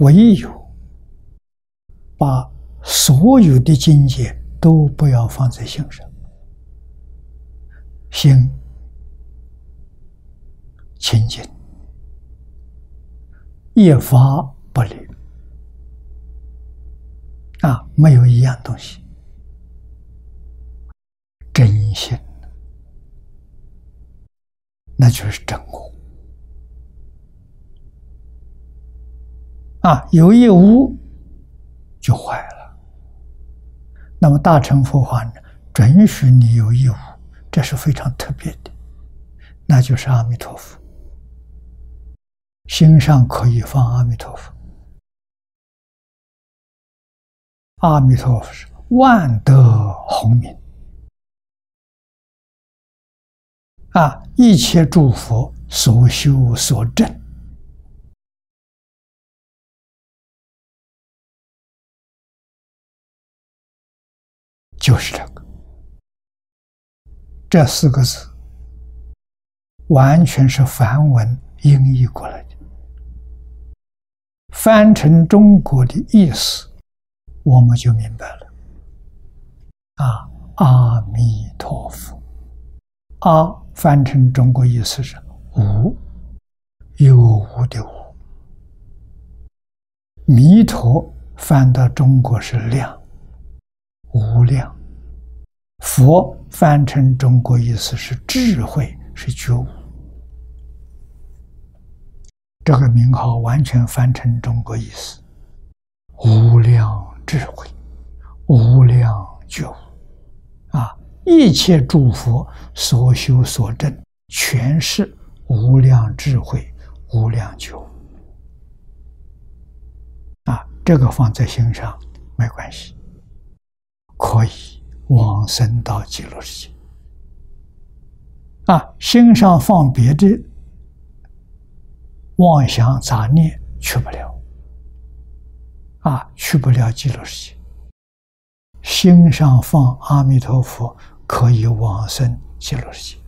唯有把所有的境界都不要放在心上，心清净，一法不离，啊，没有一样东西，真心，那就是真我。啊，有一无就坏了。那么大乘佛法呢，准许你有一无，这是非常特别的，那就是阿弥陀佛。心上可以放阿弥陀佛，阿弥陀佛是万德洪名啊，一切诸佛所修所证。就是这个，这四个字完全是梵文音译过来的，翻成中国的意思，我们就明白了。啊，阿弥陀佛，阿翻成中国意思是无，有无的无；弥陀翻到中国是量。无量，佛翻成中国意思是智慧，是觉悟。这个名号完全翻成中国意思，无量智慧，无量觉悟，啊，一切诸佛所修所证，全是无量智慧、无量觉悟。啊，这个放在心上没关系。可以往生到极乐世界啊！心上放别的妄想杂念，去不了啊，去不了极乐世界。心上放阿弥陀佛，可以往生极乐世界。